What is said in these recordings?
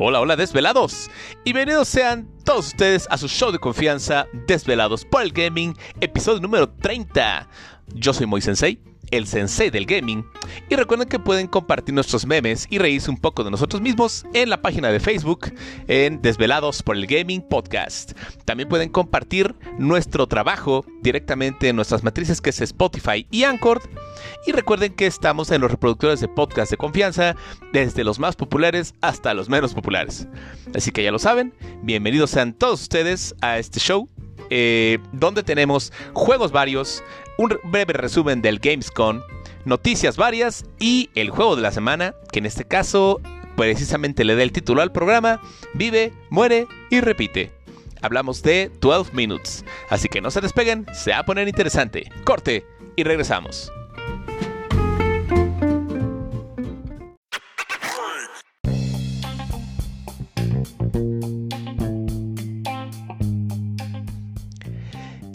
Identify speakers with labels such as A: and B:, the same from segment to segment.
A: Hola, hola desvelados. Y bienvenidos sean todos ustedes a su show de confianza Desvelados por el Gaming, episodio número 30. Yo soy Moisensei el sensei del gaming. Y recuerden que pueden compartir nuestros memes y reírse un poco de nosotros mismos en la página de Facebook en Desvelados por el Gaming Podcast. También pueden compartir nuestro trabajo directamente en nuestras matrices que es Spotify y Anchor. Y recuerden que estamos en los reproductores de podcast de confianza, desde los más populares hasta los menos populares. Así que ya lo saben, bienvenidos sean todos ustedes a este show eh, donde tenemos juegos varios, un breve resumen del Gamescom, noticias varias y el juego de la semana, que en este caso precisamente le da el título al programa, Vive, muere y repite. Hablamos de 12 Minutes, así que no se despeguen, se va a poner interesante. Corte y regresamos.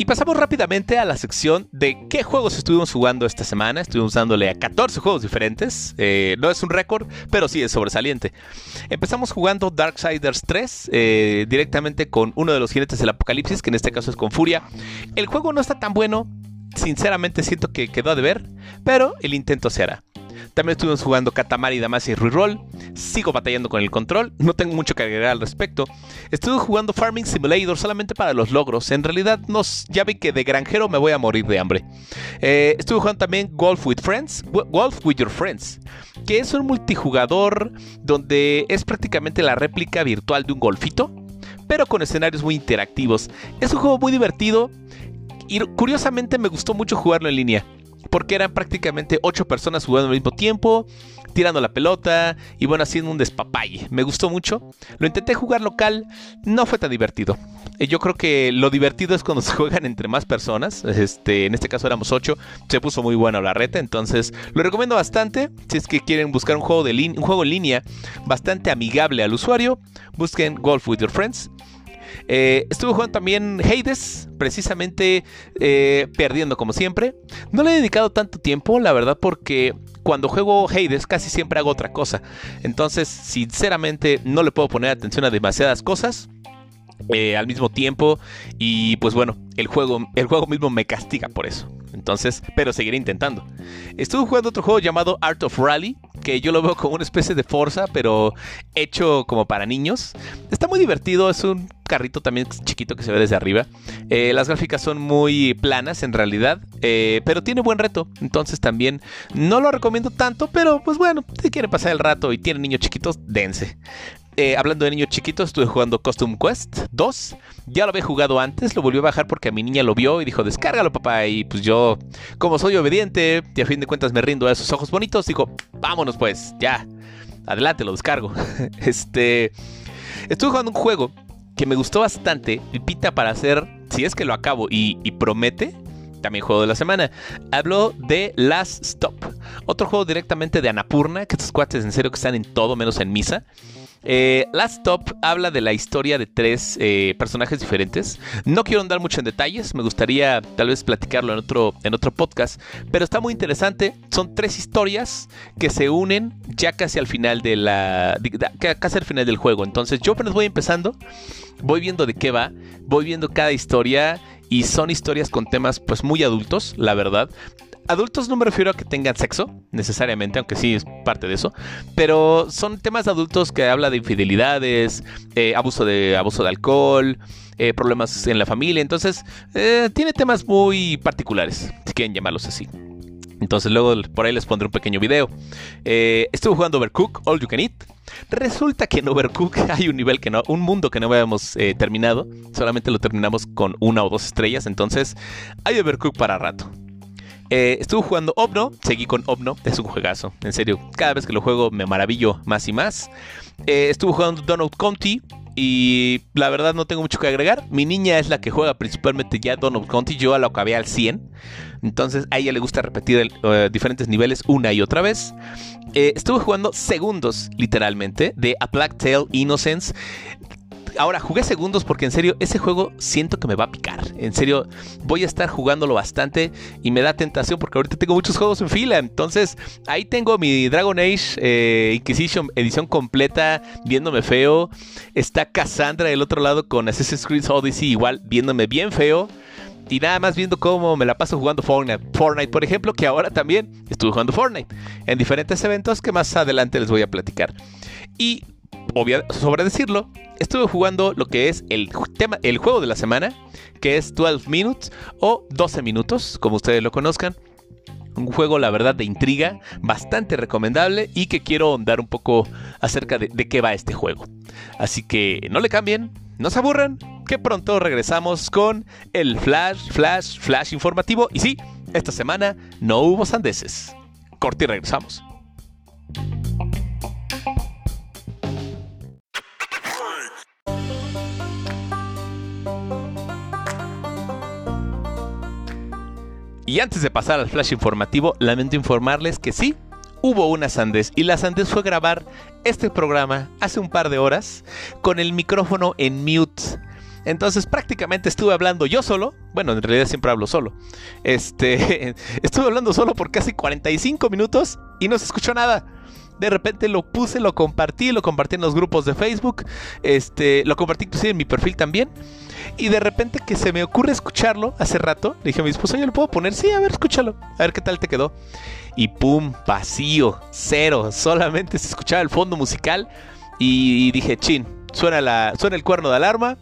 A: Y pasamos rápidamente a la sección de qué juegos estuvimos jugando esta semana. Estuvimos dándole a 14 juegos diferentes. Eh, no es un récord, pero sí es sobresaliente. Empezamos jugando Darksiders 3 eh, directamente con uno de los jinetes del apocalipsis, que en este caso es con Furia. El juego no está tan bueno. Sinceramente siento que quedó a deber, pero el intento se hará. También estuvimos jugando Katamari Damacy Reroll. Sigo batallando con el control. No tengo mucho que agregar al respecto. Estuve jugando Farming Simulator solamente para los logros. En realidad, nos, ya vi que de granjero me voy a morir de hambre. Eh, estuve jugando también Golf with Friends. Golf with Your Friends. Que es un multijugador donde es prácticamente la réplica virtual de un golfito. Pero con escenarios muy interactivos. Es un juego muy divertido. Y curiosamente me gustó mucho jugarlo en línea porque eran prácticamente ocho personas jugando al mismo tiempo, tirando la pelota y bueno, haciendo un despapalle. Me gustó mucho. Lo intenté jugar local, no fue tan divertido. Eh, yo creo que lo divertido es cuando se juegan entre más personas. Este, en este caso éramos ocho. Se puso muy bueno la reta, entonces lo recomiendo bastante. Si es que quieren buscar un juego, de un juego en línea bastante amigable al usuario, busquen Golf with Your Friends. Eh, estuve jugando también Hades, precisamente eh, perdiendo como siempre. No le he dedicado tanto tiempo, la verdad, porque cuando juego Hades casi siempre hago otra cosa. Entonces, sinceramente, no le puedo poner atención a demasiadas cosas. Eh, al mismo tiempo y pues bueno el juego el juego mismo me castiga por eso entonces pero seguiré intentando estuve jugando otro juego llamado Art of Rally que yo lo veo como una especie de Forza, pero hecho como para niños. Está muy divertido, es un carrito también chiquito que se ve desde arriba. Eh, las gráficas son muy planas en realidad, eh, pero tiene buen reto. Entonces también no lo recomiendo tanto, pero pues bueno, si quieren pasar el rato y tienen niños chiquitos, dense. Eh, hablando de niños chiquitos, estuve jugando Custom Quest 2. Ya lo había jugado antes, lo volvió a bajar porque a mi niña lo vio y dijo, descárgalo papá. Y pues yo, como soy obediente y a fin de cuentas me rindo a esos ojos bonitos, digo, vámonos pues, ya. Adelante, lo descargo. este... Estuve jugando un juego que me gustó bastante, pita para hacer, si es que lo acabo y, y promete, también juego de la semana. Hablo de Last Stop, otro juego directamente de Anapurna, que estos cuates en serio que están en todo menos en misa. Eh, Last Stop habla de la historia de tres eh, personajes diferentes. No quiero andar mucho en detalles, me gustaría tal vez platicarlo en otro, en otro podcast, pero está muy interesante. Son tres historias que se unen ya casi al final de la, casi al final del juego. Entonces yo apenas voy empezando, voy viendo de qué va, voy viendo cada historia y son historias con temas pues muy adultos, la verdad adultos no me refiero a que tengan sexo, necesariamente, aunque sí es parte de eso, pero son temas adultos que habla de infidelidades, eh, abuso, de, abuso de alcohol, eh, problemas en la familia, entonces eh, tiene temas muy particulares, si quieren llamarlos así. Entonces luego por ahí les pondré un pequeño video. estuve jugando Overcook, All You Can Eat. Resulta que en Overcook hay un nivel que no, un mundo que no habíamos terminado. Solamente lo terminamos con una o dos estrellas. Entonces hay Overcook para rato. Eh, estuve jugando Obno, seguí con Obno, es un juegazo, en serio, cada vez que lo juego me maravillo más y más. Eh, estuve jugando Donut County y la verdad no tengo mucho que agregar. Mi niña es la que juega principalmente ya Donut County, yo lo acabé al 100. Entonces a ella le gusta repetir eh, diferentes niveles una y otra vez. estuve jugando segundos, literalmente, de A Black Tail Innocence Ahora, jugué segundos porque en serio, ese juego siento que me va a picar. En serio, voy a estar jugándolo bastante y me da tentación porque ahorita tengo muchos juegos en fila. Entonces, ahí tengo mi Dragon Age eh, Inquisition edición completa, viéndome feo. Está Cassandra del otro lado con Assassin's Creed Odyssey, igual viéndome bien feo y nada más viendo cómo me la paso jugando Fortnite. Fortnite, por ejemplo, que ahora también estuve jugando Fortnite en diferentes eventos que más adelante les voy a platicar. Y sobre decirlo, estuve jugando lo que es el tema, el juego de la semana, que es 12 Minutes o 12 minutos, como ustedes lo conozcan. Un juego, la verdad, de intriga, bastante recomendable y que quiero dar un poco acerca de, de qué va este juego. Así que no le cambien, no se aburran, que pronto regresamos con el flash, flash, flash informativo. Y sí, esta semana no hubo sandeces. Corte y regresamos. Y antes de pasar al flash informativo, lamento informarles que sí, hubo una sandez y la sandez fue grabar este programa hace un par de horas con el micrófono en mute. Entonces prácticamente estuve hablando yo solo. Bueno, en realidad siempre hablo solo. Este, estuve hablando solo por casi 45 minutos y no se escuchó nada. De repente lo puse, lo compartí, lo compartí en los grupos de Facebook, este, lo compartí inclusive en mi perfil también. Y de repente que se me ocurre escucharlo hace rato, le dije a mi esposa, ¿yo le puedo poner? Sí, a ver, escúchalo, a ver qué tal te quedó. Y pum, vacío, cero, solamente se escuchaba el fondo musical. Y dije, chin, suena, la, suena el cuerno de alarma.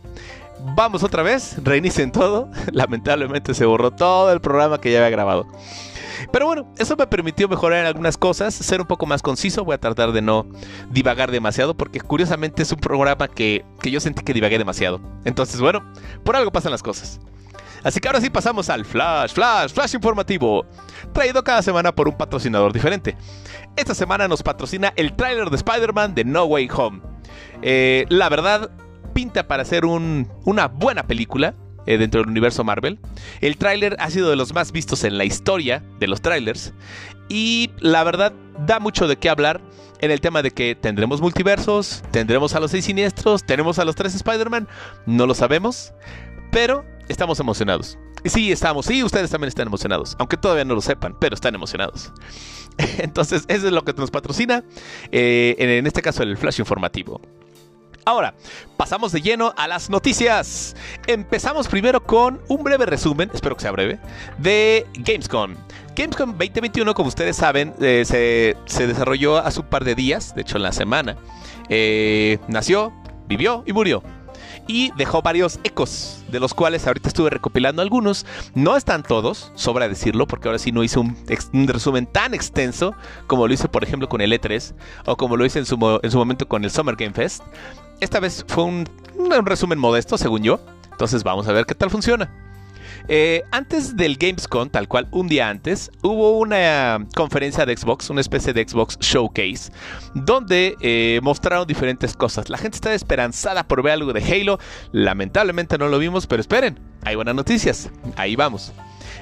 A: Vamos otra vez, reinicen todo. Lamentablemente se borró todo el programa que ya había grabado. Pero bueno, eso me permitió mejorar en algunas cosas, ser un poco más conciso. Voy a tratar de no divagar demasiado, porque curiosamente es un programa que, yo sentí que divagué demasiado. Entonces, bueno, por algo pasan las cosas. Así que ahora sí pasamos al Flash, Flash, Flash informativo, traído cada semana por un patrocinador diferente. Esta semana nos patrocina el tráiler de Spider-Man de No Way Home. Eh, la verdad, pinta para ser una buena película. Eh, dentro del universo Marvel. El tráiler ha sido de los más vistos en la historia de los trailers y la verdad da mucho de qué hablar en el tema de que tendremos multiversos, tendremos a los seis siniestros, tenemos a los tres Spider-Man, no lo sabemos, pero estamos emocionados. Sí, estamos, sí, ustedes también están emocionados, aunque todavía no lo sepan, pero están emocionados. Entonces, eso es lo que nos patrocina, eh, en este caso el flash informativo. Ahora, pasamos de lleno a las noticias. Empezamos primero con un breve resumen, espero que sea breve, de Gamescom. Gamescom 2021, como ustedes saben, eh, se, desarrolló hace un par de días, de hecho en la semana. Eh, nació, vivió y murió y dejó varios ecos, de los cuales ahorita estuve recopilando algunos. No están todos, sobra decirlo, porque ahora sí no hice un, resumen tan extenso como lo hice, por ejemplo, con el E3 o como lo hice en su, en su momento con el Summer Game Fest. Esta vez fue un, resumen modesto, según yo. Entonces vamos a ver qué tal funciona. Eh, antes del Gamescom, tal cual un día antes, hubo una conferencia de Xbox, una especie de Xbox Showcase, donde eh, mostraron diferentes cosas. La gente estaba esperanzada por ver algo de Halo. Lamentablemente no lo vimos, pero esperen, hay buenas noticias. Ahí vamos.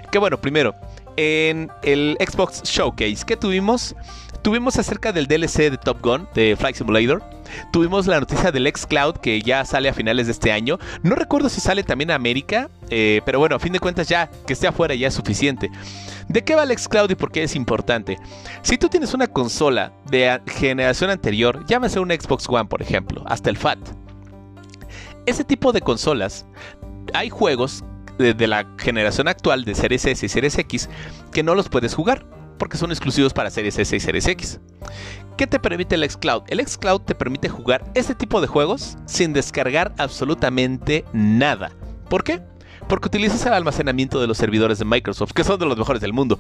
A: Que bueno, primero, en el Xbox Showcase que tuvimos, tuvimos acerca del DLC de Top Gun, de Flight Simulator. Tuvimos la noticia del Xcloud que ya sale a finales de este año. No recuerdo si sale también a América, eh, pero bueno, a fin de cuentas ya que esté afuera ya es suficiente. ¿De qué va el Xcloud y por qué es importante? Si tú tienes una consola de generación anterior, llámese un Xbox One por ejemplo, hasta el FAT. Ese tipo de consolas, hay juegos de, la generación actual de Series S y Series X que no los puedes jugar porque son exclusivos para Series S y Series X. ¿Qué te permite el xCloud? El xCloud te permite jugar este tipo de juegos sin descargar absolutamente nada. ¿Por qué? Porque utilizas el almacenamiento de los servidores de Microsoft, que son de los mejores del mundo.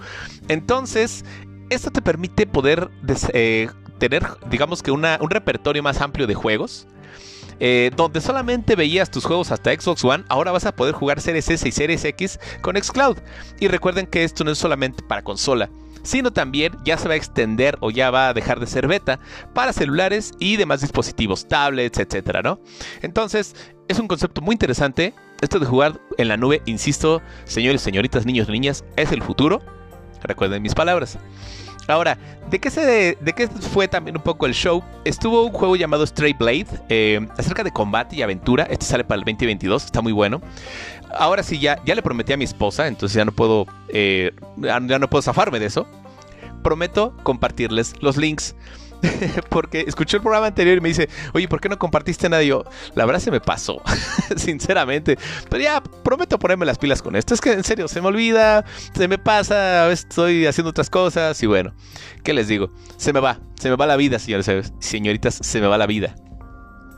A: Entonces, esto te permite poder eh, tener, digamos que un repertorio más amplio de juegos eh, donde solamente veías tus juegos hasta Xbox One, ahora vas a poder jugar Series S y Series X con Xcloud. Y recuerden que esto no es solamente para consola, sino también ya se va a extender o ya va a dejar de ser beta para celulares y demás dispositivos, tablets, etcétera, ¿no? Entonces, es un concepto muy interesante. Esto de jugar en la nube, insisto, señores, señoritas, niños, niñas, es el futuro. Recuerden mis palabras. Ahora, ¿de qué, se, ¿de qué fue también un poco el show? Estuvo un juego llamado Stray Blade, eh, acerca de combate y aventura. Este sale para el 2022, está muy bueno. Ahora sí, ya, ya le prometí a mi esposa, entonces ya no puedo, eh, ya no puedo zafarme de eso. Prometo compartirles los links porque escuché el programa anterior y me dice, oye, ¿por qué no compartiste nada? Y yo, la verdad se me pasó, sinceramente. Pero ya prometo ponerme las pilas con esto. Es que en serio, se me olvida, se me pasa, estoy haciendo otras cosas y bueno, ¿qué les digo? Se me va, se me va la vida, señores, señoritas, se me va la vida.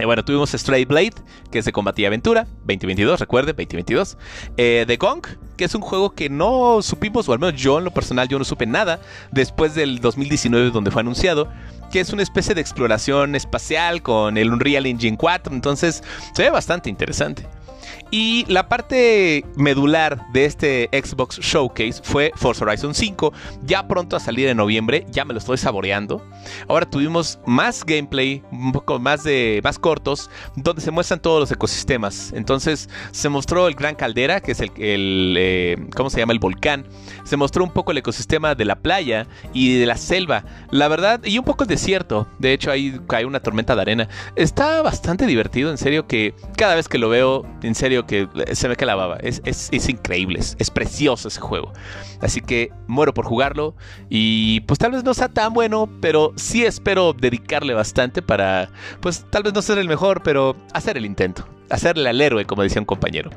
A: Eh, bueno, tuvimos Stray Blade, que combate y aventura, 2022, recuerde, 2022. Eh, The Gong, que es un juego que no supimos, o al menos yo en lo personal, yo no supe nada después del 2019 donde fue anunciado que es una especie de exploración espacial con el Unreal Engine 4, entonces se ve bastante interesante. Y la parte medular de este Xbox Showcase fue Forza Horizon 5, ya pronto a salir en noviembre, ya me lo estoy saboreando. Ahora tuvimos más gameplay, un poco más de más cortos, donde se muestran todos los ecosistemas. Entonces se mostró el Gran Caldera, que es el, eh, ¿cómo se llama? El volcán. Se mostró un poco el ecosistema de la playa y de la selva. La verdad, y un poco el desierto. De hecho, ahí cae una tormenta de arena. Está bastante divertido, en serio, que cada vez que lo veo, en serio, que se me cae la baba. Es, es, increíble, es, precioso ese juego. Así que muero por jugarlo. Y pues tal vez no sea tan bueno, pero sí espero dedicarle bastante para, pues tal vez no ser el mejor, pero hacer el intento. Hacerle al héroe, como decía un compañero.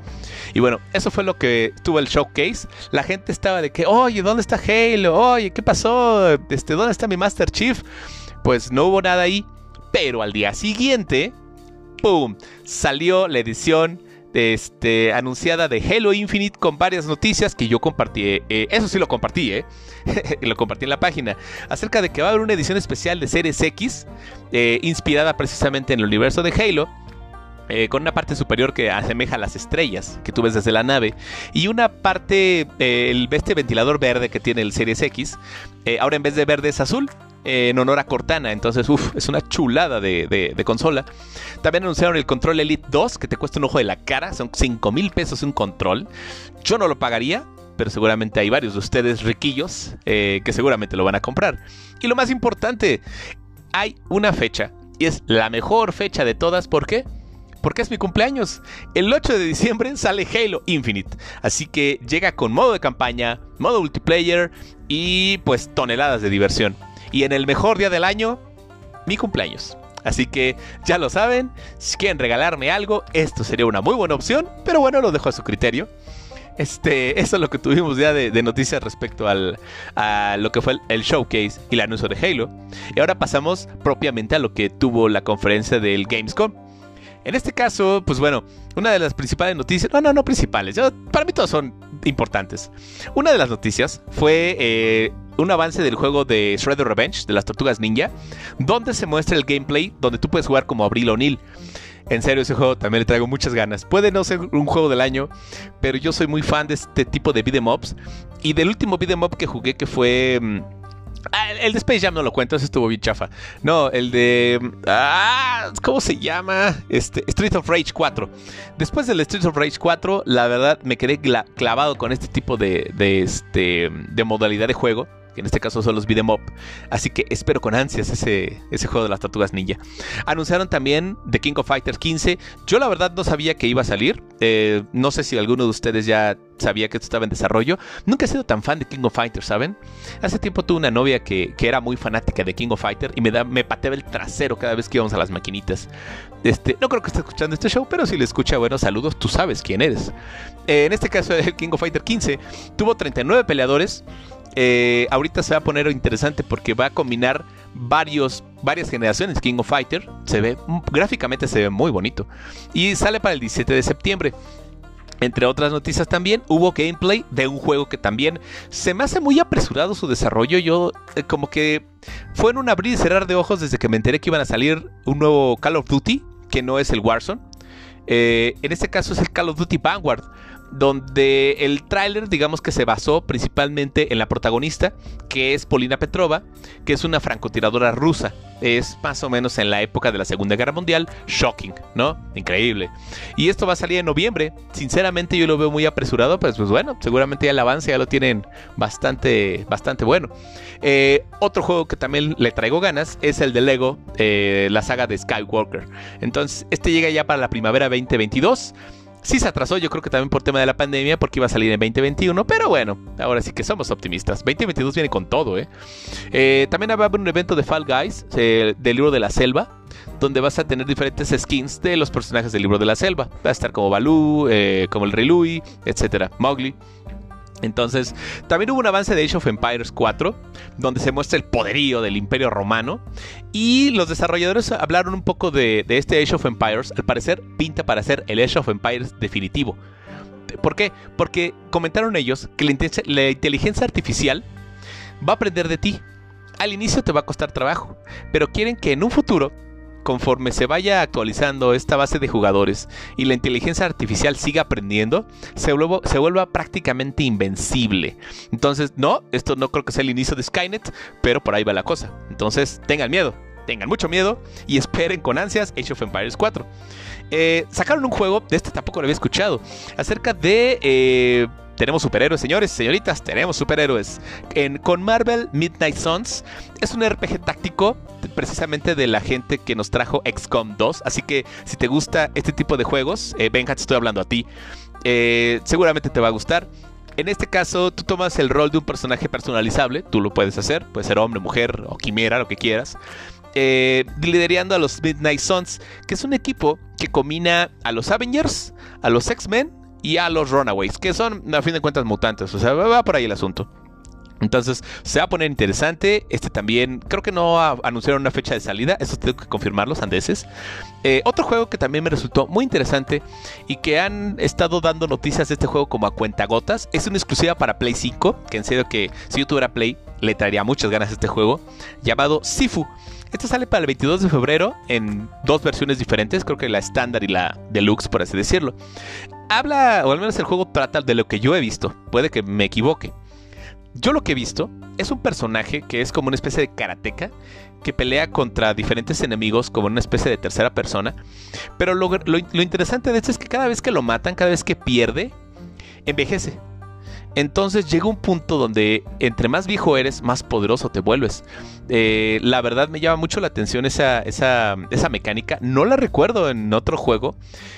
A: Y bueno, eso fue lo que tuvo el showcase. La gente estaba de que, oye, ¿dónde está Halo? Oye, ¿qué pasó? Este, ¿Dónde está mi Master Chief? Pues no hubo nada ahí. Pero al día siguiente, ¡pum! Salió la edición este, anunciada de Halo Infinite con varias noticias que yo compartí. Eh, eso sí lo compartí, ¿eh? lo compartí en la página. Acerca de que va a haber una edición especial de Series X, eh, inspirada precisamente en el universo de Halo. Con una parte superior que asemeja a las estrellas que tú ves desde la nave y una parte, el, este ventilador verde que tiene el Series X, ahora en vez de verde es azul en honor a Cortana. Entonces, uff, es una chulada de, consola. También anunciaron el control Elite 2, que te cuesta un ojo de la cara. Son 5 mil pesos un control. Yo no lo pagaría, pero seguramente hay varios de ustedes riquillos eh, que seguramente lo van a comprar. Y lo más importante, hay una fecha. Y es la mejor fecha de todas. ¿Por qué? porque es mi cumpleaños. El 8 de diciembre sale Halo Infinite, así que llega con modo de campaña, modo multiplayer y pues toneladas de diversión. Y en el mejor día del año, mi cumpleaños. Así que ya lo saben, si quieren regalarme algo, esto sería una muy buena opción, pero bueno, lo dejo a su criterio. Este, eso es lo que tuvimos ya de, noticias respecto al, a lo que fue el, showcase y el anuncio de Halo. Y ahora pasamos propiamente a lo que tuvo la conferencia del Gamescom. En este caso, pues bueno, una de las principales noticias, no, no, no principales, para mí todas son importantes. Una de las noticias fue eh, un avance del juego de Shredder Revenge, de las Tortugas Ninja, donde se muestra el gameplay donde tú puedes jugar como Abril O'Neill. En serio, ese juego también le traigo muchas ganas. Puede no ser un juego del año, pero yo soy muy fan de este tipo de beat'em ups. Y del último beat'em up que jugué, que fue mm, Ah, el de Space Jam no lo cuento, ese estuvo bien chafa. No, el de. Ah, ¿Cómo se llama? Este, Street of Rage 4. Después del Street of Rage 4, la verdad me quedé clavado con este tipo de, de, este, de modalidad de juego que en este caso son los beat'em up. Así que espero con ansias ese, juego de las tortugas ninja. Anunciaron también The King of Fighters 15. Yo la verdad no sabía que iba a salir. Eh, no sé si alguno de ustedes ya sabía que esto estaba en desarrollo. Nunca he sido tan fan de King of Fighters, ¿saben? Hace tiempo tuve una novia que, era muy fanática de King of Fighters y me, pateaba el trasero cada vez que íbamos a las maquinitas. Este, no creo que esté escuchando este show, pero si le escucha, bueno, saludos, tú sabes quién eres. Eh, en este caso, el King of Fighters 15 tuvo 39 peleadores. Eh, ahorita se va a poner interesante porque va a combinar varios, varias generaciones King of Fighter. Se ve, gráficamente se ve muy bonito. Y sale para el 17 de septiembre. Entre otras noticias también hubo gameplay de un juego que también se me hace muy apresurado su desarrollo. Yo eh, como que fue en un abrir y cerrar de ojos desde que me enteré que iban a salir un nuevo Call of Duty, que no es el Warzone. Eh, en este caso es el Call of Duty Vanguard donde el tráiler digamos que se basó principalmente en la protagonista, que es Polina Petrova, que es una francotiradora rusa. Es más o menos en la época de la Segunda Guerra Mundial. Shocking, ¿no? Increíble. Y esto va a salir en noviembre. Sinceramente yo lo veo muy apresurado, pues, pues bueno, seguramente ya el avance ya lo tienen bastante, bastante bueno. Eh, otro juego que también le traigo ganas es el de Lego, eh, la saga de Skywalker. Entonces, este llega ya para la primavera 2022. Sí se atrasó, yo creo que también por tema de la pandemia, porque iba a salir en 2021, pero bueno, ahora sí que somos optimistas. 2022 viene con todo, ¿eh? eh también va a haber un evento de Fall Guys, eh, del libro de la selva, donde vas a tener diferentes skins de los personajes del libro de la selva. Va a estar como Baloo, eh, como el Rey Louis, etcétera, Mowgli. Entonces, también hubo un avance de Age of Empires 4, donde se muestra el poderío del Imperio Romano. Y los desarrolladores hablaron un poco de, este Age of Empires. Al parecer, pinta para ser el Age of Empires definitivo. ¿Por qué? Porque comentaron ellos que la inteligencia artificial va a aprender de ti. Al inicio te va a costar trabajo, pero quieren que en un futuro conforme se vaya actualizando esta base de jugadores y la inteligencia artificial siga aprendiendo, se vuelva, se vuelva prácticamente invencible. Entonces, no, esto no creo que sea el inicio de Skynet, pero por ahí va la cosa. Entonces, tengan miedo, tengan mucho miedo y esperen con ansias Age of Empires 4. Eh, sacaron un juego, de este tampoco lo había escuchado, acerca de... Eh, tenemos superhéroes, señores, señoritas, tenemos superhéroes. Con Marvel Midnight Suns es un RPG táctico precisamente de la gente que nos trajo XCOM 2. Así que si te gusta este tipo de juegos, eh, estoy hablando a ti. Eh, seguramente te va a gustar. En este caso, tú tomas el rol de un personaje personalizable, tú lo puedes hacer, puede ser hombre, mujer o quimera, lo que quieras. Eh, liderando a los Midnight Suns, que es un equipo que combina a los Avengers, a los X-Men y a los Runaways, que son a fin de cuentas mutantes, o sea, va por ahí el asunto. Entonces se va a poner interesante. Este también, creo que no anunciaron una fecha de salida. Eso tengo que confirmar los andeses. Eh, otro juego que también me resultó muy interesante y que han estado dando noticias de este juego como a cuentagotas. Es una exclusiva para Play 5. Que en serio que si yo tuviera Play le traería muchas ganas a este juego. Llamado Sifu. Este sale para el 22 de febrero en dos versiones diferentes. Creo que la estándar y la deluxe, por así decirlo. Habla, o al menos el juego trata de lo que yo he visto. Puede que me equivoque yo lo que he visto es un personaje que es como una especie de karateca que pelea contra diferentes enemigos como una especie de tercera persona. Pero lo, interesante de esto es que cada vez que lo matan, cada vez que pierde, envejece. Entonces llega un punto donde entre más viejo eres, más poderoso te vuelves. Eh, la verdad me llama mucho la atención esa, esa, mecánica. No la recuerdo en otro juego.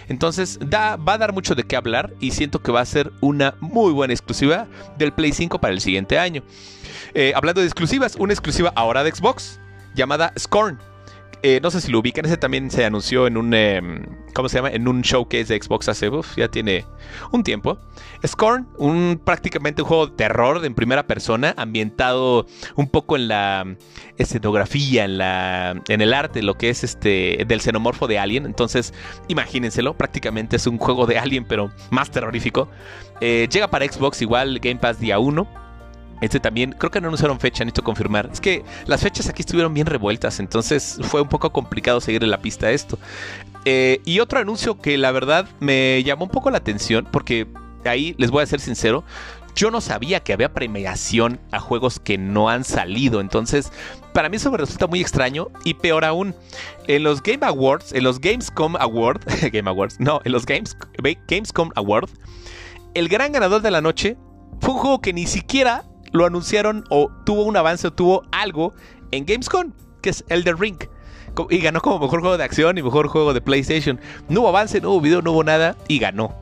A: Entonces da, va a dar mucho de qué hablar y siento que va a ser una muy buena exclusiva del Play 5 para el siguiente año. Eh, hablando de exclusivas, una exclusiva ahora de Xbox llamada Scorn. Eh, no sé si lo ubican, ese también se anunció en un, em, ¿cómo se llama? En un showcase de Xbox hace, ya tiene un tiempo. Scorn, un prácticamente un juego de terror en primera persona, ambientado un poco en la escenografía, en, la, en el arte, lo que es este, del xenomorfo de Alien. Entonces, imagínenselo, prácticamente es un juego de Alien, pero más terrorífico. Eh, llega para Xbox igual, Game Pass día 1. Este también, creo que no anunciaron fecha, necesito confirmar. Es que las fechas aquí estuvieron bien revueltas, entonces fue un poco complicado seguir en la pista esto. Eh, y otro anuncio que la verdad me llamó un poco la atención, porque ahí les voy a ser sincero, yo no sabía que había premiación a juegos que no han salido. Entonces, para mí eso me resulta muy extraño. Y peor aún, en los Game Awards, en los Gamescom Awards, Game Awards, no, en los Games, Gamescom Awards, el gran ganador de la noche fue un juego que ni siquiera lo anunciaron o tuvo un avance o tuvo algo en Gamescom, que es Elder Ring. Y ganó como mejor juego de acción y mejor juego de PlayStation. No hubo avance, no hubo video, no hubo nada y ganó.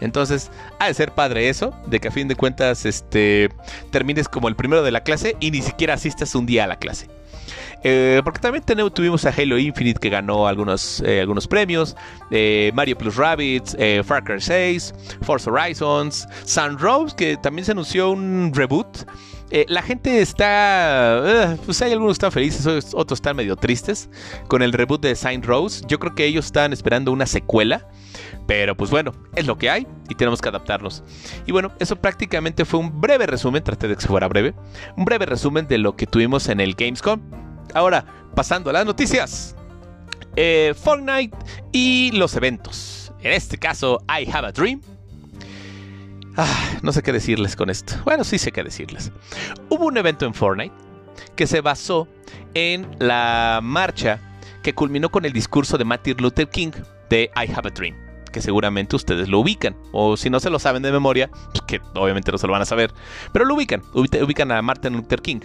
A: Entonces, ha de ser padre eso, de que a fin de cuentas este, termines como el primero de la clase y ni siquiera asistas un día a la clase. Eh, porque también tuvimos a Halo Infinite que ganó algunos, eh, algunos premios, eh, Mario Plus Rabbits, Far Cry 6, Forza Horizons, Sun Rose, que también se anunció un reboot. la gente está. pues hay algunos están felices, otros están medio tristes con el reboot de Saint Rose. Yo creo que ellos están esperando una secuela. Pero pues bueno, es lo que hay y tenemos que adaptarnos. Y bueno, eso prácticamente fue un breve resumen, traté de que fuera breve, un breve resumen de lo que tuvimos en el Gamescom. Ahora, pasando a las noticias. Eh, Fortnite y los eventos. En este caso, I Have a Dream. Ah, no sé qué decirles con esto. Bueno, sí sé qué decirles. Hubo un evento en Fortnite que se basó en la marcha que culminó con el discurso de Martin Luther King de I Have a Dream que seguramente ustedes lo ubican. O si no se lo saben de memoria, pues que obviamente no se lo van a saber, pero lo ubican, ubican a Martin Luther King,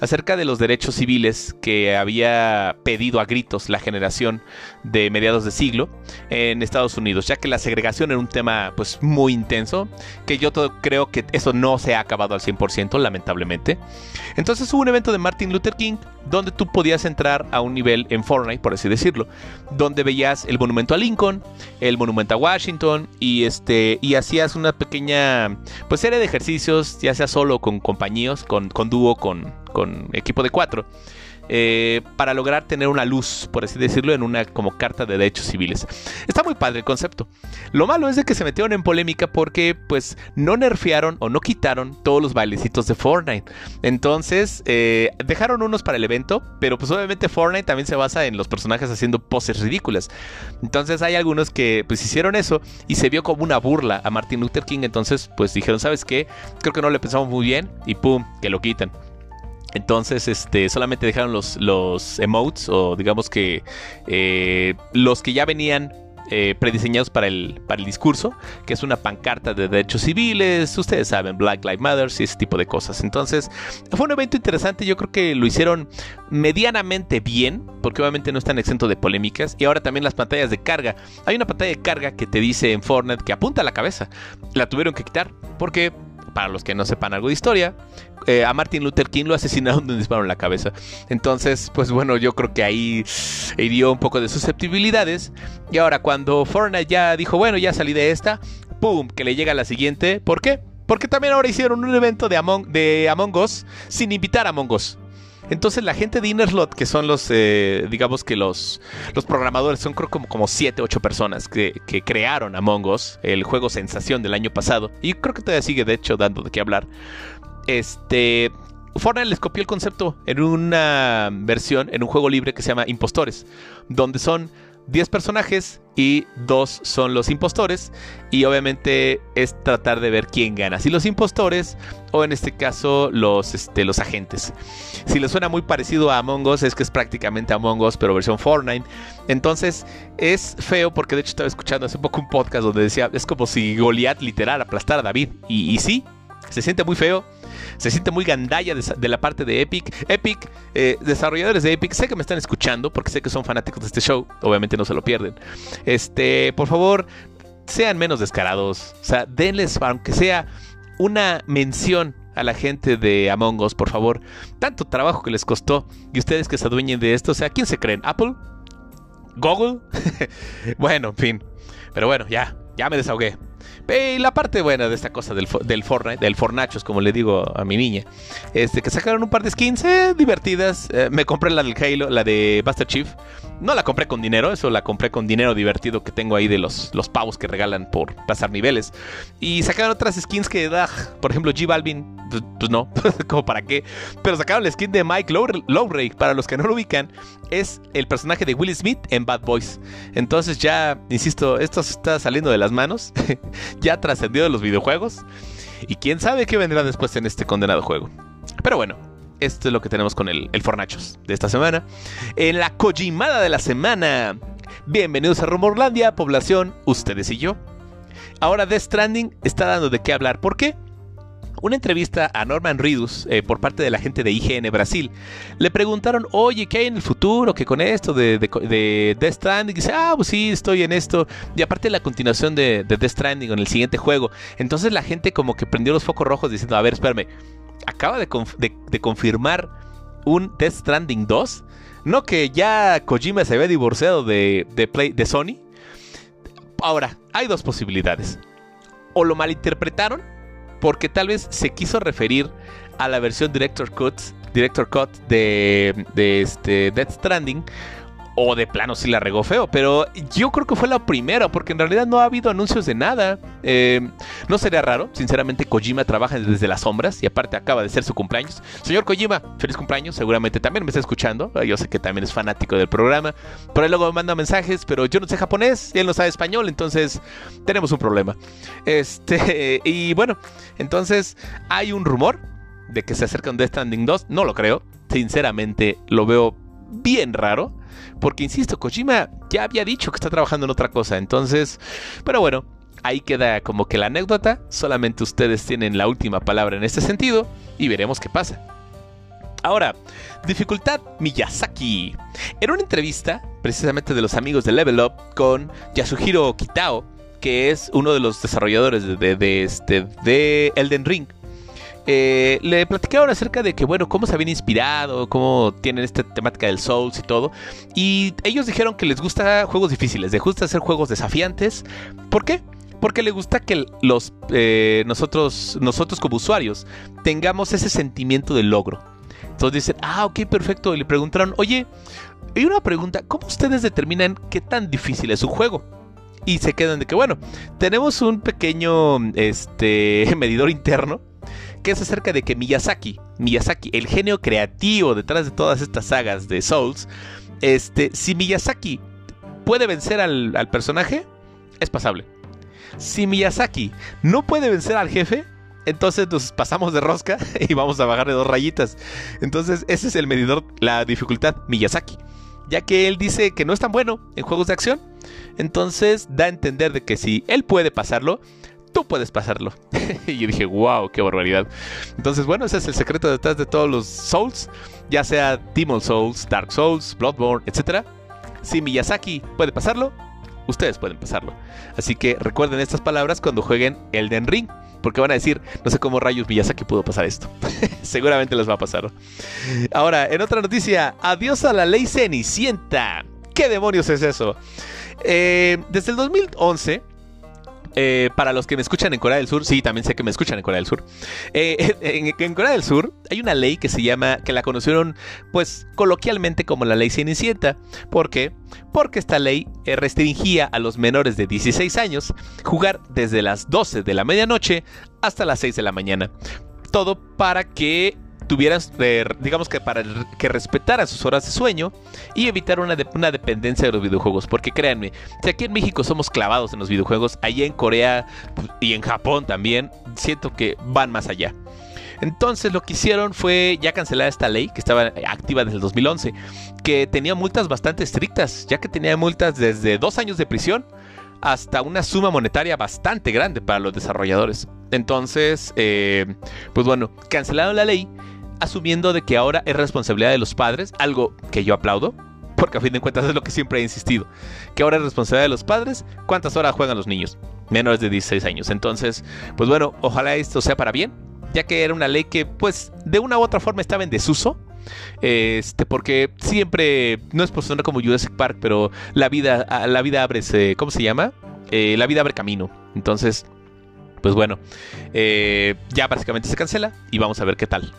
A: acerca de los derechos civiles que había pedido a gritos la generación de mediados de siglo en Estados Unidos, ya que la segregación era un tema pues muy intenso, que yo creo que eso no se ha acabado al 100%, lamentablemente. Entonces hubo un evento de Martin Luther King donde tú podías entrar a un nivel en Fortnite, por así decirlo, donde veías el monumento a Lincoln, el monumento Washington y este y hacías una pequeña pues serie de ejercicios, ya sea solo con compañíos, con, con dúo, con, con equipo de cuatro eh, para lograr tener una luz, por así decirlo, en una como carta de derechos civiles. Está muy padre el concepto. Lo malo es de que se metieron en polémica porque pues no nerfearon o no quitaron todos los bailecitos de Fortnite. Entonces eh, dejaron unos para el evento, pero pues obviamente Fortnite también se basa en los personajes haciendo poses ridículas. Entonces hay algunos que pues hicieron eso y se vio como una burla a Martin Luther King. Entonces pues dijeron, ¿sabes qué? Creo que no le pensamos muy bien y pum, que lo quitan. Entonces, este, solamente dejaron los, los emotes, o digamos que eh, los que ya venían eh, prediseñados para el, para el discurso, que es una pancarta de derechos civiles, ustedes saben, Black Lives Matter y ese tipo de cosas. Entonces, fue un evento interesante, yo creo que lo hicieron medianamente bien, porque obviamente no están exentos de polémicas, y ahora también las pantallas de carga. Hay una pantalla de carga que te dice en Fortnite que apunta a la cabeza, la tuvieron que quitar, porque para los que no sepan algo de historia, eh, a Martin Luther King lo asesinaron de un disparo en la cabeza. Entonces, pues bueno, yo creo que ahí hirió un poco de susceptibilidades. Y ahora cuando Fortnite ya dijo, bueno, ya salí de esta, ¡pum! Que le llega la siguiente. ¿Por qué? Porque también ahora hicieron un evento de Among, de Among Us sin invitar a Among Us. Entonces la gente de Innerslot, que son los, eh, digamos que los, los programadores, son creo como, como 7, 8 personas que, que, crearon Among Us, el juego sensación del año pasado, y creo que todavía sigue de hecho dando de qué hablar. Este, Fortnite les copió el concepto en una versión, en un juego libre que se llama Impostores, donde son 10 personajes y dos son los impostores. Y obviamente es tratar de ver quién gana. Si los impostores o en este caso los, este, los agentes. Si les suena muy parecido a Among Us, es que es prácticamente Among Us, pero versión Fortnite. Entonces es feo porque de hecho estaba escuchando hace poco un podcast donde decía, es como si Goliath literal aplastara a David. Y, y sí, se siente muy feo se siente muy gandalla de, la parte de Epic. Epic, eh, desarrolladores de Epic, sé que me están escuchando porque sé que son fanáticos de este show, obviamente no se lo pierden. Este, por favor, sean menos descarados, o sea, denles, aunque sea una mención a la gente de Among Us, por favor. Tanto trabajo que les costó y ustedes que se adueñen de esto, o sea, ¿quién se creen? ¿Apple? ¿Google? bueno, en fin. Pero bueno, ya, ya me desahogué. Y la parte buena de esta cosa del, del Fortnite, del Fornachos, como le digo a mi niña, este, que sacaron un par de skins eh, divertidas. Eh, me compré la del Halo, la de Buster Chief. No la compré con dinero, eso la compré con dinero divertido que tengo ahí de los, los pavos que regalan por pasar niveles. Y sacaron otras skins que, da, por ejemplo, G Balvin, pues, pues no, como para qué. Pero sacaron la skin de Mike Lowry, para los que no lo ubican, es el personaje de Will Smith en Bad Boys. Entonces ya, insisto, esto se está saliendo de las manos, ya trascendió de los videojuegos. Y quién sabe qué vendrá después en este condenado juego. Pero bueno, esto es lo que tenemos con el, Fornachos de esta semana. En la Kojimada de la semana. Bienvenidos a Rumorlandia, población, ustedes y yo. Ahora Death Stranding está dando de qué hablar. ¿Por qué? Una entrevista a Norman Ridus eh, por parte de la gente de IGN Brasil. Le preguntaron, oye, ¿qué hay en el futuro? ¿Qué con esto de, de, Death Stranding? Y dice, ah, pues sí, estoy en esto. Y aparte la continuación de, de Death Stranding en el siguiente juego. Entonces la gente como que prendió los focos rojos diciendo, a ver, espérame, acaba de, confirmar un Death Stranding 2. No que ya Kojima se había divorciado de, Play, de Sony. Ahora, hay dos posibilidades. O lo malinterpretaron, porque tal vez se quiso referir a la versión Director Cut, Director Cut de, de este Death Stranding. O de plano sí la regó feo, pero yo creo que fue la primera, porque en realidad no ha habido anuncios de nada. Eh, no sería raro, sinceramente Kojima trabaja desde las sombras y aparte acaba de ser su cumpleaños. Señor Kojima, feliz cumpleaños, seguramente también me está escuchando, yo sé que también es fanático del programa, por ahí luego me manda mensajes, pero yo no sé japonés y él no sabe español, entonces tenemos un problema. Este, y bueno, entonces hay un rumor de que se acerca un Death Stranding 2, no lo creo, sinceramente lo veo bien raro. Porque, insisto, Kojima ya había dicho que está trabajando en otra cosa. Entonces, pero bueno, ahí queda como que la anécdota. Solamente ustedes tienen la última palabra en este sentido y veremos qué pasa. Ahora, dificultad Miyazaki. En una entrevista, precisamente de los amigos de Level Up, con Yasuhiro Kitao, que es uno de los desarrolladores de, este, de Elden Ring, eh, le platicaron acerca de que, bueno, cómo se habían inspirado, cómo tienen esta temática del Souls y todo. Y ellos dijeron que les gusta juegos difíciles, les gusta hacer juegos desafiantes. ¿Por qué? Porque les gusta que los, eh, nosotros, nosotros como usuarios tengamos ese sentimiento de logro. Entonces dicen, ah, ok, perfecto. Y le preguntaron, oye, hay una pregunta, ¿cómo ustedes determinan qué tan difícil es un juego? Y se quedan de que, bueno, tenemos un pequeño este, medidor interno que es acerca de que Miyazaki, Miyazaki, el genio creativo detrás de todas estas sagas de Souls, este, si Miyazaki puede vencer al, personaje, es pasable. Si Miyazaki no puede vencer al jefe, entonces nos pasamos de rosca y vamos a bajarle dos rayitas. Entonces ese es el medidor, la dificultad Miyazaki. Ya que él dice que no es tan bueno en juegos de acción, entonces da a entender de que si él puede pasarlo, tú puedes pasarlo. y yo dije, wow, qué barbaridad. Entonces, bueno, ese es el secreto detrás de todos los Souls, ya sea Demon Souls, Dark Souls, Bloodborne, etc. Si Miyazaki puede pasarlo, ustedes pueden pasarlo. Así que recuerden estas palabras cuando jueguen Elden Ring. Porque van a decir, no sé cómo rayos Miyazaki pudo pasar esto. Seguramente les va a pasar. Ahora, en otra noticia, adiós a la ley Cenicienta. ¿Qué demonios es eso? Eh, desde el 2011, eh, para los que me escuchan en Corea del Sur, sí, también sé que me escuchan en Corea del Sur. Eh, en, Corea del Sur hay una ley que se llama, que la conocieron, pues, coloquialmente como la ley Cenicienta. ¿Por qué? Porque esta ley eh, restringía a los menores de 16 años jugar desde las 12 de la medianoche hasta las 6 de la mañana. Todo para que tuvieran, digamos que para que respetaran sus horas de sueño y evitar una, una dependencia de los videojuegos. Porque créanme, si aquí en México somos clavados en los videojuegos, allá en Corea y en Japón también, siento que van más allá. Entonces lo que hicieron fue ya cancelar esta ley que estaba activa desde el 2011, que tenía multas bastante estrictas, ya que tenía multas desde dos años de prisión hasta una suma monetaria bastante grande para los desarrolladores. Entonces, eh, pues bueno, cancelaron la ley asumiendo de que ahora es responsabilidad de los padres, algo que yo aplaudo, porque a fin de cuentas es lo que siempre he insistido, que ahora es responsabilidad de los padres cuántas horas juegan los niños, menores de 16 años. Entonces, pues bueno, ojalá esto sea para bien, ya que era una ley que pues de una u otra forma estaba en desuso. Este, porque siempre, no es por sonar como Jurassic Park, pero la vida, la vida abre, ¿cómo se llama? Eh, la vida abre camino. Entonces, pues bueno, eh, ya básicamente se cancela y vamos a ver qué tal.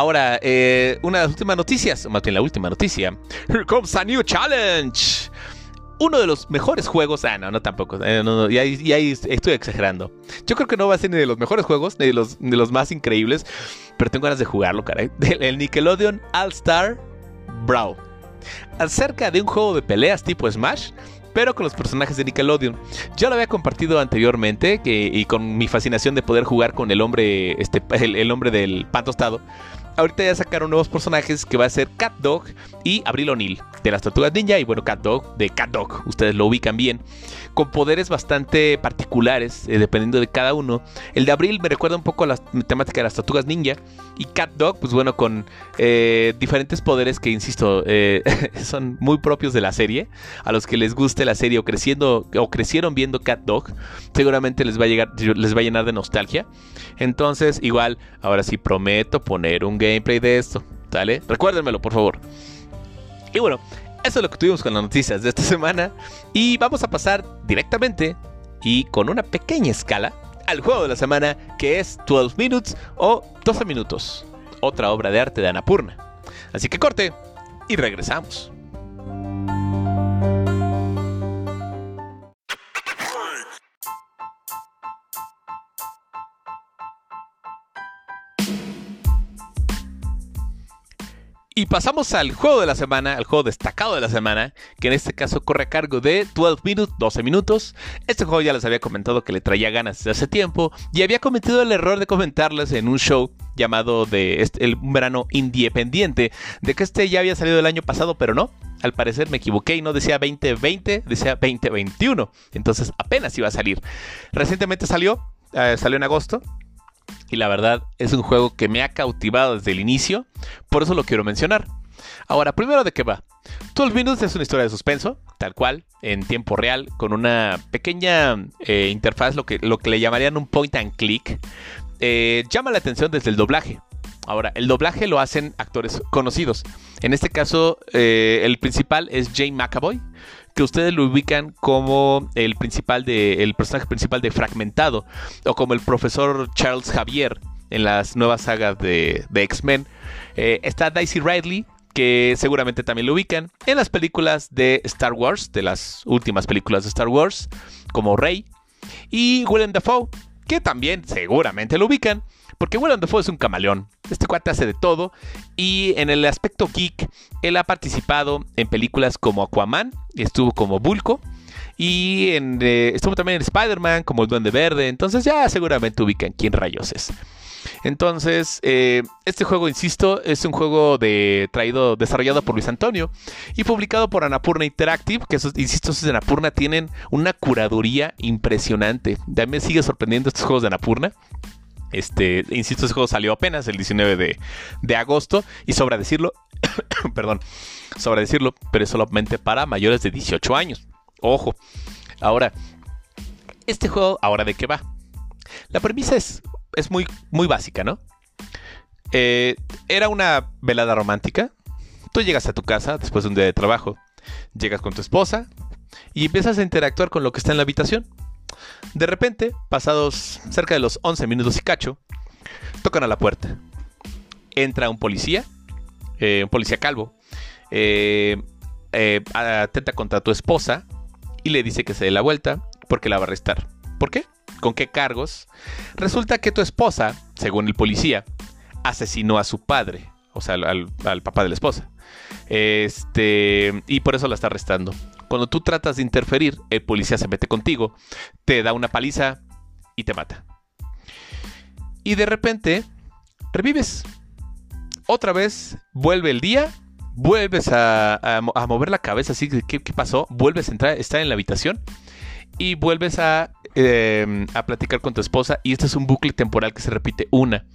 A: Ahora, eh, una de las últimas noticias, más bien la última noticia. Here comes a new challenge. Uno de los mejores juegos. Ah, no, no tampoco. Eh, y, ahí, estoy exagerando. Yo creo que no va a ser ni de los mejores juegos, ni de los, más increíbles. Pero tengo ganas de jugarlo, caray. El Nickelodeon All Star Brawl. Acerca de un juego de peleas tipo Smash, pero con los personajes de Nickelodeon. Ya lo había compartido anteriormente y con mi fascinación de poder jugar con el hombre, este, el, el hombre del pan tostado ahorita ya sacaron nuevos personajes que va a ser Cat Dog y Abril O'Neill de las Tortugas Ninja y bueno, Cat Dog de Cat Dog, ustedes lo ubican bien, con poderes bastante particulares eh, dependiendo de cada uno. El de Abril me recuerda un poco a la temática de las Tortugas Ninja y Cat Dog, pues bueno, con eh, diferentes poderes que, insisto, eh, son muy propios de la serie. A los que les guste la serie o creciendo o crecieron viendo Cat Dog, seguramente les va a llegar, les va a llenar de nostalgia. Entonces, igual, ahora sí prometo poner un gameplay de esto. ¿Sale? Recuérdenmelo, por favor. Y bueno, eso es lo que tuvimos con las noticias de esta semana. Y vamos a pasar directamente y con una pequeña escala al juego de la semana que es 12 Minutes o 12 Minutos. Otra obra de arte de Anapurna. Así que corte y regresamos. Y pasamos al juego de la semana, al juego destacado de la semana, que en este caso corre a cargo de 12 Minutes, 12 minutos. Este juego ya les había comentado que le traía ganas desde hace tiempo y había cometido el error de comentarles en un show llamado este, el verano independiente, de que este ya había salido el año pasado, pero no. Al parecer me equivoqué y no decía 2020, decía 2021. Entonces apenas iba a salir. Recientemente salió, eh, salió en agosto, y la verdad es un juego que me ha cautivado desde el inicio, por eso lo quiero mencionar. Ahora, primero de qué va. 12 Minutes es una historia de suspenso, tal cual, en tiempo real, con una pequeña eh, interfaz, lo que, lo que le llamarían un point and click. Eh, llama la atención desde el doblaje. Ahora, el doblaje lo hacen actores conocidos. En este caso, eh, el principal es Jane McAvoy, que ustedes lo ubican como el principal de el personaje principal de Fragmentado o como el profesor Charles Javier en las nuevas sagas de, X-Men. Eh, está Daisy Ridley, que seguramente también lo ubican en las películas de Star Wars, de las últimas películas de Star Wars, como Rey. Y Willem Dafoe, que también seguramente lo ubican porque Willem Dafoe es un camaleón. Este cuate hace de todo. Y en el aspecto geek, él ha participado en películas como Aquaman, estuvo como Bulko. Y en, eh, estuvo también en Spider-Man como el Duende Verde. Entonces ya seguramente ubican quién rayos es. Entonces, eh, este juego, insisto, es un juego de, traído, desarrollado por Luis Antonio y publicado por Anapurna Interactive, que esos, insisto, esos de Anapurna tienen una curaduría impresionante. Me sigue sorprendiendo estos juegos de Anapurna. Este, insisto, ese juego salió apenas el 19 de, agosto y sobra decirlo, perdón, sobra decirlo, pero es solamente para mayores de 18 años. Ojo. Ahora, este juego, ¿ahora de qué va? La premisa es, es muy, muy básica, ¿no? Eh, era una velada romántica. Tú llegas a tu casa después de un día de trabajo, llegas con tu esposa y empiezas a interactuar con lo que está en la habitación. De repente, pasados cerca de los 11 minutos y cacho, tocan a la puerta. Entra un policía, eh, un policía calvo, eh, eh, atenta contra tu esposa y le dice que se dé la vuelta porque la va a arrestar. ¿Por qué? ¿Con qué cargos? Resulta que tu esposa, según el policía, asesinó a su padre, o sea, al, papá de la esposa. Este, y por eso la está arrestando. Cuando tú tratas de interferir, el policía se mete contigo, te da una paliza y te mata. Y de repente, revives. Otra vez, vuelve el día, vuelves a, mover la cabeza, así que ¿qué, pasó? Vuelves a entrar, estar en la habitación y vuelves a, em, a platicar con tu esposa. Y este es un bucle temporal que se repite una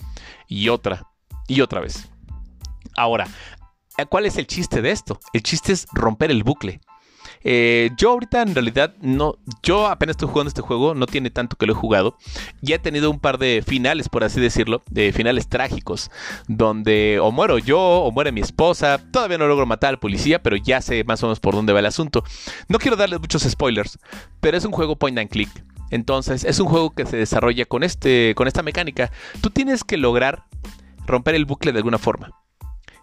A: y otra y otra vez. Ahora, ¿cuál es el chiste de esto? El chiste es romper el bucle. Eh, yo ahorita en realidad no, yo apenas estoy jugando este juego, no tiene tanto que lo he jugado. Ya he tenido un par de finales, por así decirlo, de finales trágicos, donde o muero yo o muere mi esposa. Todavía no logro matar al policía, pero ya sé más o menos por dónde va el asunto. No quiero darles muchos spoilers, pero es un juego point and click. Entonces, es un juego que se desarrolla con, este, con esta mecánica. Tú tienes que lograr romper el bucle de alguna forma.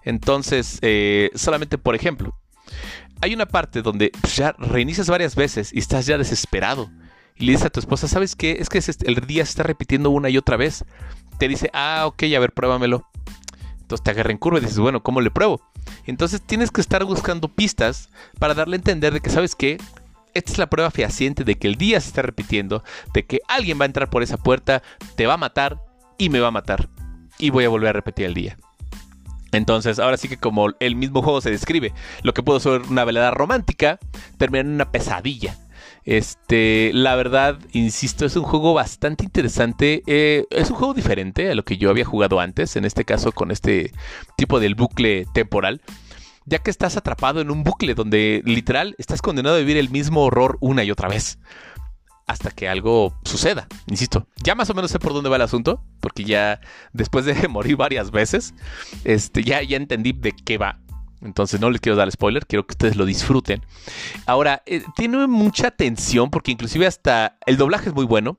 A: Entonces, eh, solamente por ejemplo, hay una parte donde pues, ya reinicias varias veces y estás ya desesperado. Y le dices a tu esposa, ¿sabes qué? Es que el día se está repitiendo una y otra vez. Te dice, ah, ok, a ver, pruébamelo. Entonces te agarra en curva y dices, bueno, ¿cómo le pruebo? Entonces tienes que estar buscando pistas para darle a entender de que, ¿sabes qué? Esta es la prueba fehaciente de que el día se está repitiendo, de que alguien va a entrar por esa puerta, te va a matar y me va a matar. Y voy a volver a repetir el día. Entonces, ahora sí que como el mismo juego se describe, lo que pudo ser una velada romántica termina en una pesadilla. Este, la verdad, insisto, es un juego bastante interesante. Eh, es un juego diferente a lo que yo había jugado antes, en este caso con este tipo del bucle temporal. Ya que estás atrapado en un bucle donde literal estás condenado a vivir el mismo horror una y otra vez hasta que algo suceda. Insisto, ya más o menos sé por dónde va el asunto, porque ya después de morir varias veces, este, ya, ya entendí de qué va. Entonces no les quiero dar spoiler, quiero que ustedes lo disfruten. Ahora, eh, tiene mucha tensión porque inclusive hasta el doblaje es muy bueno.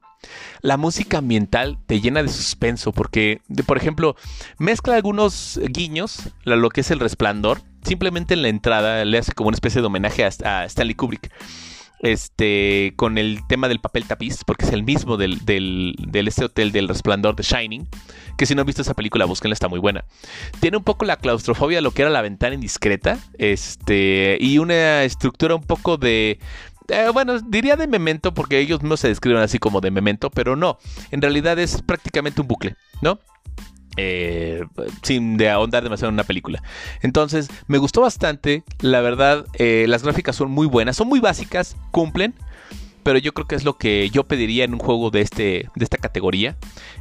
A: La música ambiental te llena de suspenso porque, por ejemplo, mezcla algunos guiños, lo que es el resplandor. Simplemente en la entrada le hace como una especie de homenaje a, a Stanley Kubrick este, con el tema del papel tapiz, porque es el mismo del, del, del, este hotel del resplandor de Shining, que si no han visto esa película, búsquenla, está muy buena. Tiene un poco la claustrofobia lo que era la ventana indiscreta, este, y una estructura un poco de... Eh, bueno, diría de memento porque ellos no se describen así como de memento, pero no, en realidad es prácticamente un bucle, ¿no? Eh, sin de ahondar demasiado en una película. Entonces, me gustó bastante. La verdad, eh, las gráficas son muy buenas, son muy básicas, cumplen pero yo creo que es lo que yo pediría en un juego de este de esta categoría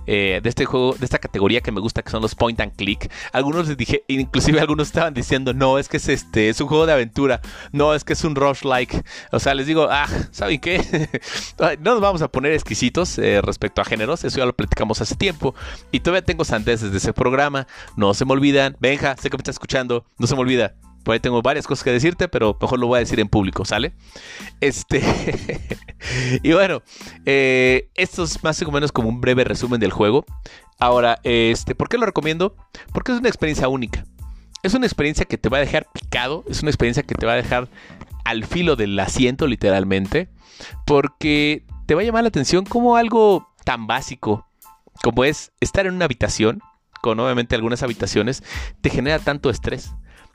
A: eh, de este juego de esta categoría que me gusta que son los point and click. Algunos les dije inclusive algunos estaban diciendo no es que es este es un juego de aventura. No es que es un rush like. O sea les digo ah saben qué no nos vamos a poner exquisitos eh, respecto a géneros. Eso ya lo platicamos hace tiempo. Y todavía tengo sandeces de ese programa. No se me olvidan. Benja sé que me estás escuchando. No se me olvida por ahí tengo varias cosas que decirte, pero mejor lo voy a decir en público, ¿sale? Este. y bueno, eh, esto es más o menos como un breve resumen del juego. Ahora, este, ¿por qué lo recomiendo? Porque es una experiencia única. Es una experiencia que te va a dejar picado, es una experiencia que te va a dejar al filo del asiento, literalmente. Porque te va a llamar la atención como algo tan básico como es estar en una habitación, con obviamente algunas habitaciones, te genera tanto estrés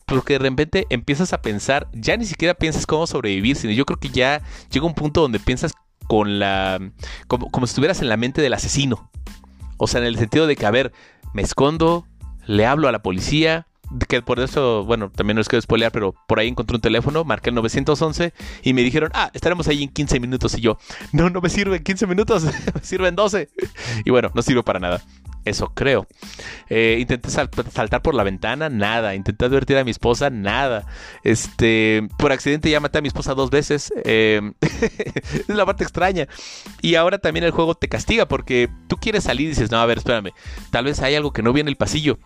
A: porque de repente empiezas a pensar, ya ni siquiera piensas cómo sobrevivir, sino yo creo que ya llega un punto donde piensas con la. como, como si estuvieras en la mente del asesino. O sea, en el sentido de que, a ver, me escondo, le hablo a la policía, que por eso, bueno, también no les quiero spoilear, pero por ahí encontré un teléfono, marqué el 911 y me dijeron, ah, estaremos ahí en 15 minutos. Y yo, no, no me sirve en 15 minutos, me sirve en 12. Y bueno, no sirve para nada. Eso creo. Eh, intenté saltar por la ventana, nada. Intenté advertir a mi esposa, nada. Este, por accidente ya maté a mi esposa dos veces. Eh, es la parte extraña. Y ahora también el juego te castiga porque tú quieres salir y dices, no, a ver, espérame. Tal vez hay algo que no vi en el pasillo.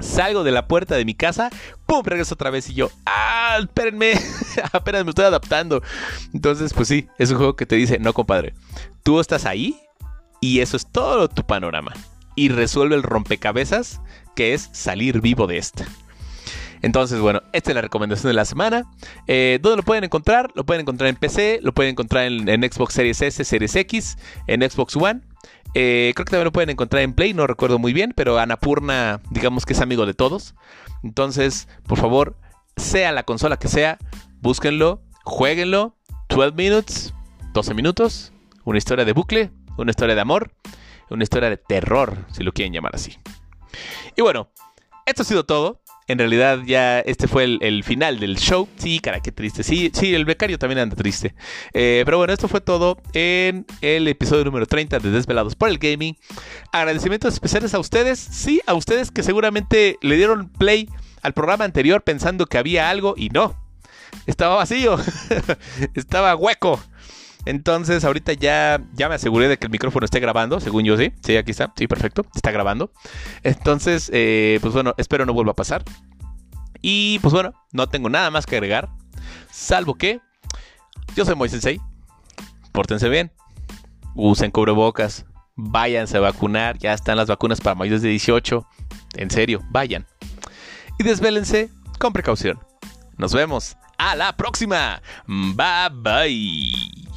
A: Salgo de la puerta de mi casa, ¡pum! Regreso otra vez y yo, ¡ah! Espérenme, apenas me estoy adaptando. Entonces, pues sí, es un juego que te dice, no, compadre, tú estás ahí y eso es todo tu panorama y resuelve el rompecabezas que es salir vivo de esta. Entonces, bueno, esta es la recomendación de la semana. Eh, ¿Dónde lo pueden encontrar? Lo pueden encontrar en PC, lo pueden encontrar en, Xbox Series S, Series X, en Xbox One. Eh, creo que también lo pueden encontrar en Play, no recuerdo muy bien, pero Anapurna, digamos que es amigo de todos. Entonces, por favor, sea la consola que sea, búsquenlo, jueguenlo. 12 minutes, 12 minutos, una historia de bucle, una historia de amor una historia de terror, si lo quieren llamar así. Y bueno, esto ha sido todo. En realidad ya este fue el, final del show. Sí, cara, qué triste. Sí, sí, el becario también anda triste. Eh, pero bueno, esto fue todo en el episodio número 30 de Desvelados por el Gaming. Agradecimientos especiales a ustedes. Sí, a ustedes que seguramente le dieron play al programa anterior pensando que había algo y no. Estaba vacío. Estaba hueco. Entonces, ahorita ya, ya me aseguré de que el micrófono esté grabando, según yo sí. Sí, aquí está. Sí, perfecto. Está grabando. Entonces, eh, pues bueno, espero no vuelva a pasar. Y pues bueno, no tengo nada más que agregar. Salvo que yo soy Moisensei. Pórtense bien. Usen cubrebocas. Váyanse a vacunar. Ya están las vacunas para mayores de 18. En serio, vayan. Y desvélense con precaución. Nos vemos. A la próxima. Bye bye.